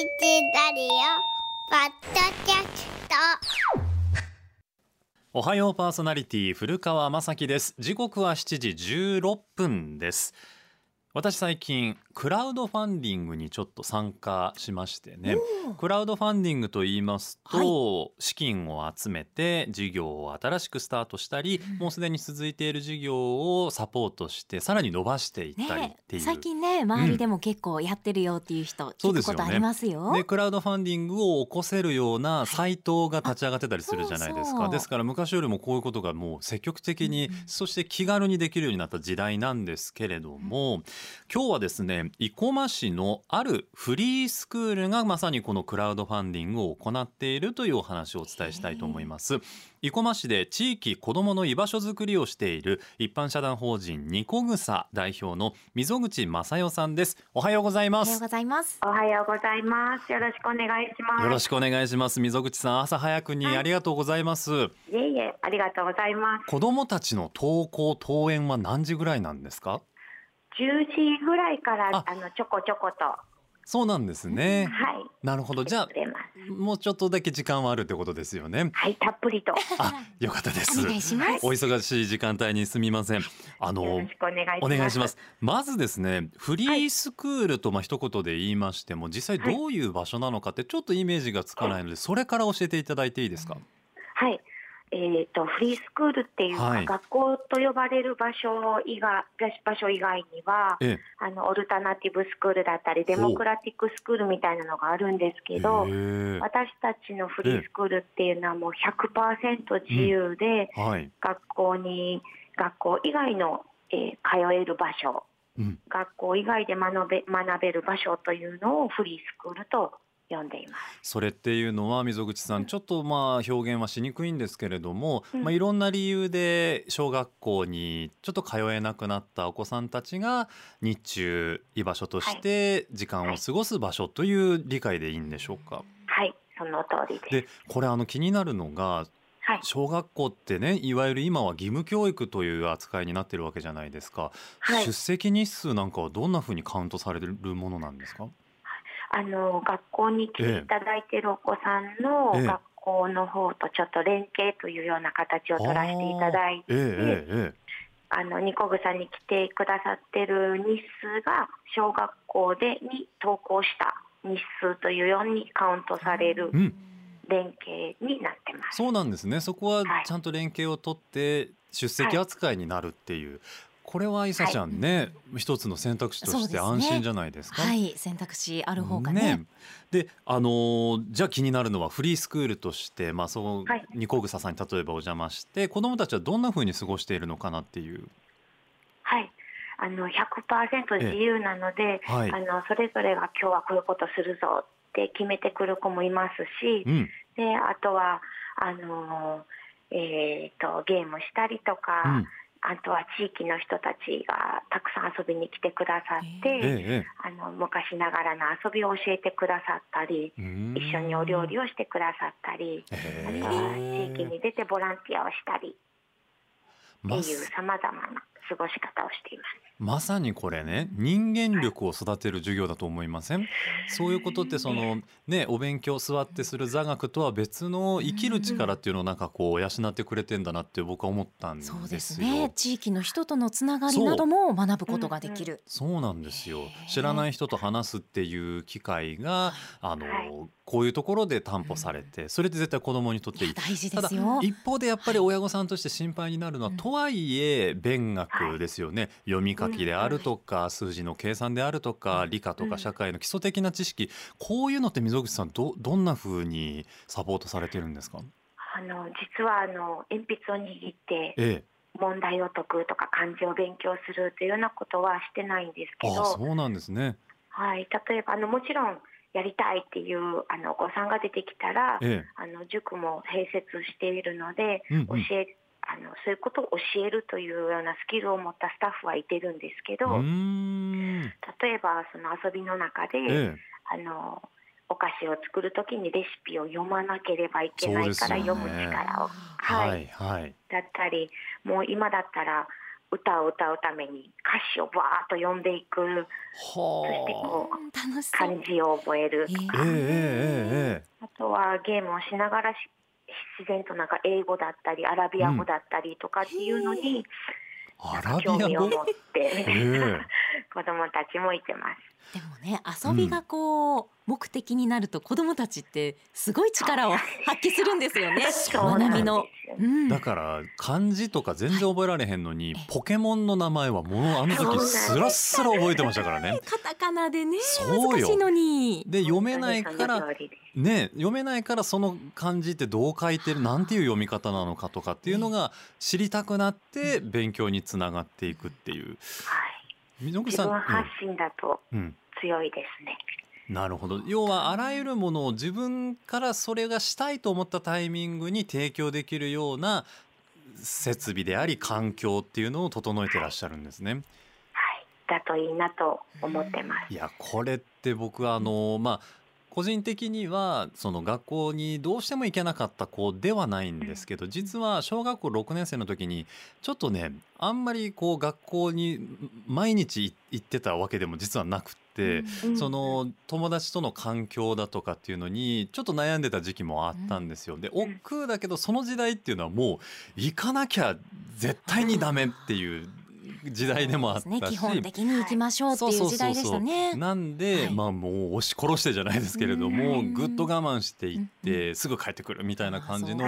ラリオポッドキャスト。おはようパーソナリティ古川雅樹です。時刻は7時16分です。私最近クラウドファンディングにちょっと参加しましてね。クラウドファンディングと言い。ますと、資金を集めて事業を新しくスタートしたり、もうすでに続いている事業をサポートしてさらに伸ばしていったりっていう、ね、最近ね周りでも結構やってるよっていう人聞くことありますよ。でクラウドファンディングを起こせるようなサイトが立ち上がってたりするじゃないですか、そうそう。ですから昔よりもこういうことがもう積極的に、そして気軽にできるようになった時代なんですけれども、今日はですね生駒市のあるフリースクールがまさにこのクラウドファンディングを行っているというお話をお伝えしたいと思います生駒市で地域子どもの居場所づくりをしている一般社団法人ニコグサ代表の溝口正代さんですおはようございますおはようございます。おはようございます。よろしくお願いします。よろしくお願いします溝口さん朝早くにありがとうございます、いえいえ、ありがとうございます。子どもたちの登校登園は何時ぐらいなんですか？10時ぐらいからああのちょこちょこと、はそうなんですねい、なるほどじゃあ。もうちょっとだけ時間はあるってことですよねはい、たっぷりと。あよかったですお願いします。お忙しい時間帯にすみませんあよのろしくお願いします。お願いします。まずですね、フリースクールとまあ一言で言いましても、実際どういう場所なのかってちょっとイメージがつかないので、それから教えていただいていいですか？はい。えっ、とフリースクールっていうか、はい。学校と呼ばれる場所以外場所以外にはえあのオルタナティブスクールだったりデモクラティックスクールみたいなのがあるんですえ、けど、私たちのフリースクールっていうのはもう100%自由で、はい、学校に学校以外の、えー通える場所うん、学校以外で学べ学べる場所というのをフリースクールと呼んでいます。それっていうのは溝口さん、ちょっとまあ表現はしにくいんですけれども、うん。まあいろんな理由で小学校にちょっと通えなくなったお子さんたちが日中居場所として時間を過ごす場所という理解でいいんでしょうか？はい、その通りでこれあの気になるのがはい、小学校ってねいわゆる今は義務教育という扱いになってるわけじゃないですか、はい。出席日数なんかはどんなふうにカウントされるものなんですか？あの学校に来ていただいているお子さんのええ。学校の方とちょっと連携というような形を取らせていただいて、あのニコグサに来てくださってる日数が小学校でに登校した日数というようにカウントされる連携になってます。そうなんですね。そこははい。ちゃんと連携を取って出席扱いになるっていう、これは伊佐ちゃんね、一つの選択肢として安心じゃないですか？はい、選択肢ある方がね。であのーじゃあ気になるのはフリースクールとして、まあ、そのはいニコグサさんに例えばお邪魔して子どもたちはどんなふうに過ごしているのかなっていう。はい。あの100%自由なので、はいあのそれぞれが今日はこういうことするぞって決めてくる子もいますし、うんであとはあのえーとゲームしたりとか、うんあとは地域の人たちがたくさん遊びに来てくださって、ええ。えあの昔ながらの遊びを教えてくださったり、え、うーん。一緒にお料理をしてくださったり、あへとはえ地域に出てボランティアをしたりってまいうさまざまな過ごし方をしています。まさにこれね人間力を育てる授業だと思いません？そういうことってそのねお勉強座ってする座学とは別の生きる力っていうのをなんかこう養ってくれてんだなって僕は思ったんですよ。そうですね。地域の人とのつながりなども学ぶことができる。そうなんですよ知らない人と話すっていう機会があの、はいこういうところで担保されてそれって絶対子供にとっていい大事ただですよ。一方でやっぱり親御さんとして心配になるのは、うんとはいえ勉学ですよね、読み書きであるとか、数字の計算であるとか、理科とか社会の基礎的な知識こういうのって溝口さんどどんな風にサポートされてるんですか？あの実はあの鉛筆を握ってええ。問題を解くとか漢字を勉強するというようなことはしてないんですけああど、そうなんですね。はい、例えばあのもちろんやりたいっていうあのお子さんが出てきたら、え。あの塾も併設しているので、うんうん。教えあのそういうことを教えるというようなスキルを持ったスタッフはいてるんですけど、例えばその遊びの中で、ええ。あのお菓子を作るときにレシピを読まなければいけないから読む力を、はい。はいだったりもう今だったら歌を歌うために歌詞をバーッと読んでいく。そしてはこううん楽しそう。漢字を覚える。とえ。か、あえええええ。あとはゲームをしながらし自然となんか英語だったりアラビア語だったりとかっていうのに、アなんかラビア語興味を持って、え え。子供たちもいてます。でもね遊びがこう、目的になると子供たちってすごい力を 発揮するんですよね。学びの、うん、だから漢字とか全然覚えられへんのに、はいポケモンの名前はもうあの時す。スラスラ覚えてましたからね。カタカナでねそうよ。難しいのに。で読めないからね。読めないからその漢字ってどう書いてるなんていう読み方なのかとかっていうのが知りたくなって勉強につながっていくっていう。はい、自分発信だとうんうん。強いですね。なるほど要はあらゆるものを自分からそれがしたいと思ったタイミングに提供できるような設備であり環境っていうのを整えてらっしゃるんですね。はい、だといいなと思ってます。いやこれって僕はあのまあ個人的にはその学校にどうしても行けなかった子ではないんですけど実は小学校6年生の時にちょっとねあんまりこう学校に毎日行ってたわけでも実はなく。うんその友達との環境だとかっていうのにちょっと悩んでた時期もあったんですよ。でうん。億劫だけどその時代っていうのはもう行かなきゃ絶対にダメっていう時代でもあったし、ね。基本的に行きましょうっていう時代でしたね。なんで、はい。まあもう押し殺してじゃないですけれどもうん。ぐっと我慢していっうんてすぐ帰ってくるみたいな感じの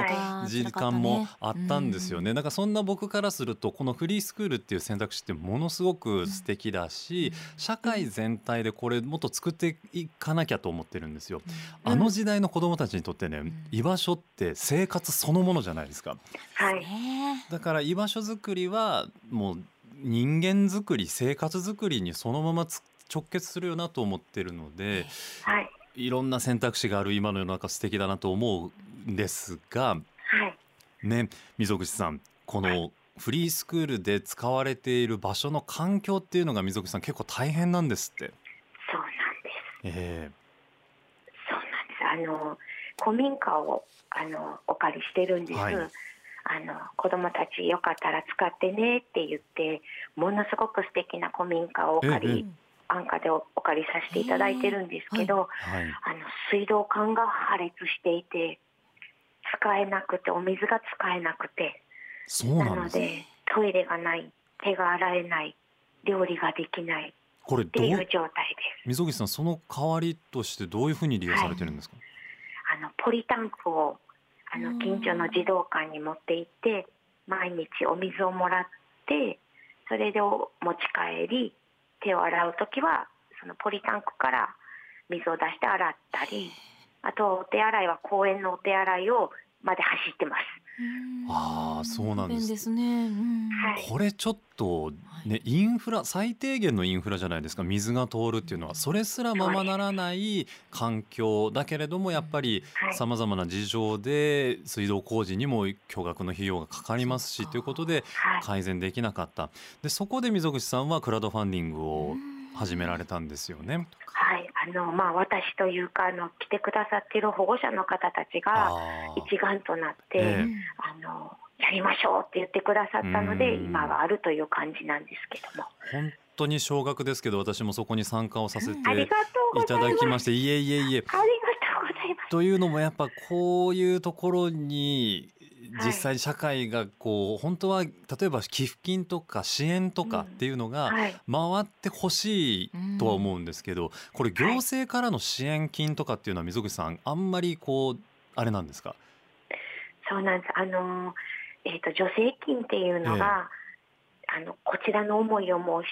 時間もあったんですよね。だからそんな僕からするとこのフリースクールっていう選択肢ってものすごく素敵だし、社会全体でこれもっと作っていかなきゃと思ってるんですよ。あの時代の子供たちにとってね、ん。居場所って生活そのものじゃないですか。はい、ね。だから居場所づくりはもう人間づくり生活づくりにそのままつ直結するよなと思ってるのではい、いろんな選択肢がある今の世の中素敵だなと思うんですがはい、ね溝口さんこのフリースクールで使われている場所の環境っていうのが溝口さん結構大変なんですって。そうなんです。えそうなんです。あの古民家をあのお借りしてるんです。はいあの子供たちよかったら使ってねって言ってものすごく素敵な古民家をお借り、ええ安価でおお借りさせていただいてるんですけど、えはいあの水道管が破裂していて使えなくてお水が使えなくてそうななんです。のでトイレがない手が洗えない料理ができないっこれどう？ていう状態です。溝口さんその代わりとしてどういうふうに利用されてるんですか？あのポリタンクをあうんの近所の児童館に持って行って毎日お水をもらってそれでお持ち帰り手を洗う時はそのポリタンクから水を出して洗ったりあとお手洗いは公園のお手洗いをまで走ってます。ああそうなんです。ですね。うん。はい。これちょっとねインフラ最低限のインフラじゃないですか。水が通るっていうのは。それすらままならない環境だけれどもやっぱりはい。さまざまな事情で水道工事にも巨額の費用がかかりますしということではい。改善できなかった。でそこで溝口さんはクラウドファンディングを始められたんですよね。はい、あのまあ私というかあの来てくださっている保護者の方たちが一丸となって、ええ。あのやりましょうって言ってくださったのでうん。今があるという感じなんですけども。本当に少額ですけど私もそこに参加をさせていただきましていえいえいえ。ありがとうございます。というのもやっぱこういうところにはい実際社会がこう本当は例えば寄付金とか支援とかっていうのがはい。回ってほしいとは思うんですけどこれ行政からの支援金とかっていうのは溝口さんあんまりこうあれなんですか？そうなんです。あの、えー、と助成金っていうのが、あのこちらの思いをもうし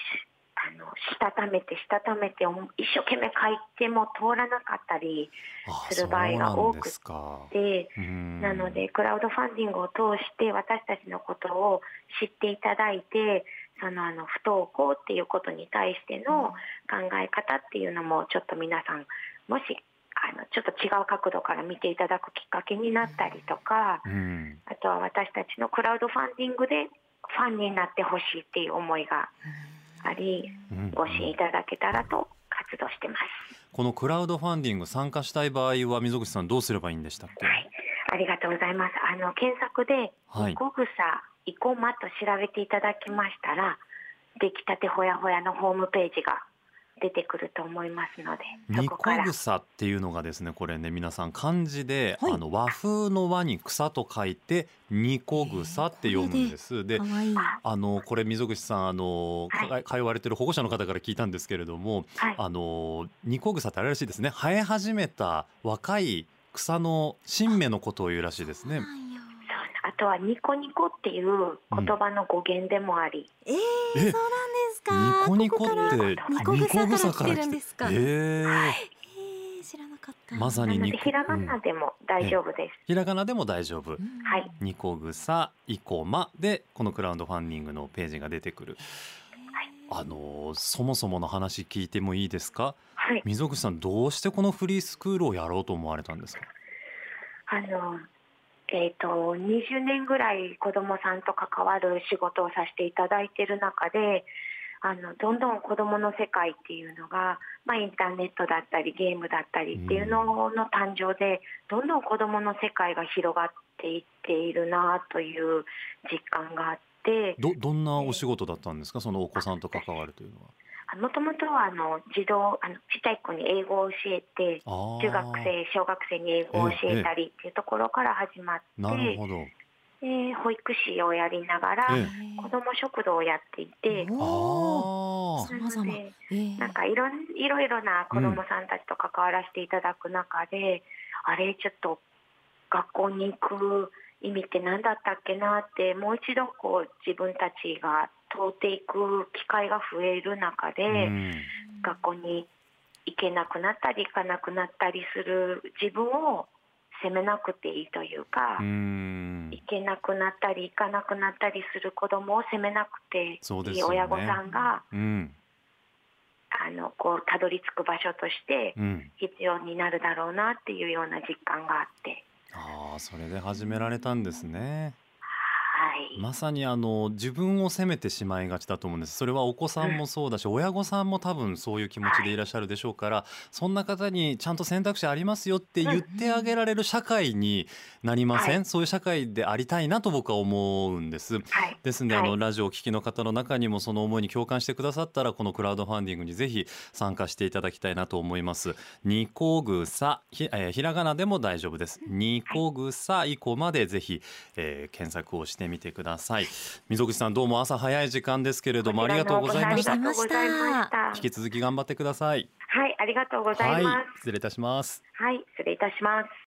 あのしたためてしたためてお一生懸命書いても通らなかったりあする場合が多くそうなのでクラウドファンディングを通して私たちのことを知っていただいてそのあの不登校っていうことに対しての考え方っていうのもちょっと皆さんもしあのちょっと違う角度から見ていただくきっかけになったりとかうん。あとは私たちのクラウドファンディングでファンになってほしいっていう思いがありうんご支援いただけたらと活動してます。このクラウドファンディング参加したい場合は溝口さんどうすればいいんでしたっけ？はい、ありがとうございます。あの検索で、はいニコグサ生駒と調べていただきましたら出来たてほやほやのホームページが出てくると思いますのでそニコこから。草っていうのがですねこれね皆さん漢字で、はい。あの和風の和に草と書いてニコ草って読むんです。で可愛いあのこれ溝口さんあの、はい。か通われてる保護者の方から聞いたんですけれどもはい。あのニコ草ってあれらしいですね。生え始めた若い草の新芽のことを言うらしいですね。あとはニコニコっていう言葉の語源でもあり、えー、えそうなんですか？ニコニコってニコ草から来てるんですか。へええー、知らなかった。まさにニひらがなでも大丈夫です、ひらがなでも大丈夫。うん。はい。ニコグサイコマでこのクラウドファンディングのページが出てくる。あのそもそもの話聞いてもいいですか？はい。溝口さんどうしてこのフリースクールをやろうと思われたんですか？あのえっ、と20年ぐらい子どもさんと関わる仕事をさせていただいている中であのどんどん子どもの世界っていうのが、まあ、インターネットだったりゲームだったりっていうのの誕生でどんどん子どもの世界が広がっていっているなという実感があってどどんなお仕事だったんですか？そのお子さんと関わるというのは。もともとはあの児童あのちっちゃい子に英語を教えて中学生小学生に英語を教えたりっていうところから始まって、なるほど。えー保育士をやりながら、え子ども食堂をやっていて、なのでえーなんかいろんいろいろな子どもさんたちと関わらせていただく中で、あれちょっと学校に行く意味って何だったっけなってもう一度こう自分たちが通っていく機会が増える中で、あ。うん。学校に行けなくなったり行かなくなったりする自分を責めなくていいというか。うん。行けなくなったり行かなくなったりする子供を責めなくていい親御さんがうん。あのこうたどり着く場所としてうん。必要になるだろうなっていうような実感があってああそれで始められたんですね。はい、まさにあの自分を責めてしまいがちだと思うんです。それはお子さんもそうだし親御さんも多分そういう気持ちでいらっしゃるでしょうからそんな方にちゃんと選択肢ありますよって言ってあげられる社会になりません、はい。そういう社会でありたいなと僕は思うんです。はい、ですので、あのはいラジオをお聞きの方の中にもその思いに共感してくださったらこのクラウドファンディングにぜひ参加していただきたいなと思います。ニコグサひ,、えーひらがなでも大丈夫です。ニコグサ以降までぜひ、えー検索をしてみてください。溝口さんどうも朝早い時間ですけれどもありがとうございましたました引き続き頑張ってください。はいありがとうございます失礼いたします。はい失礼いたします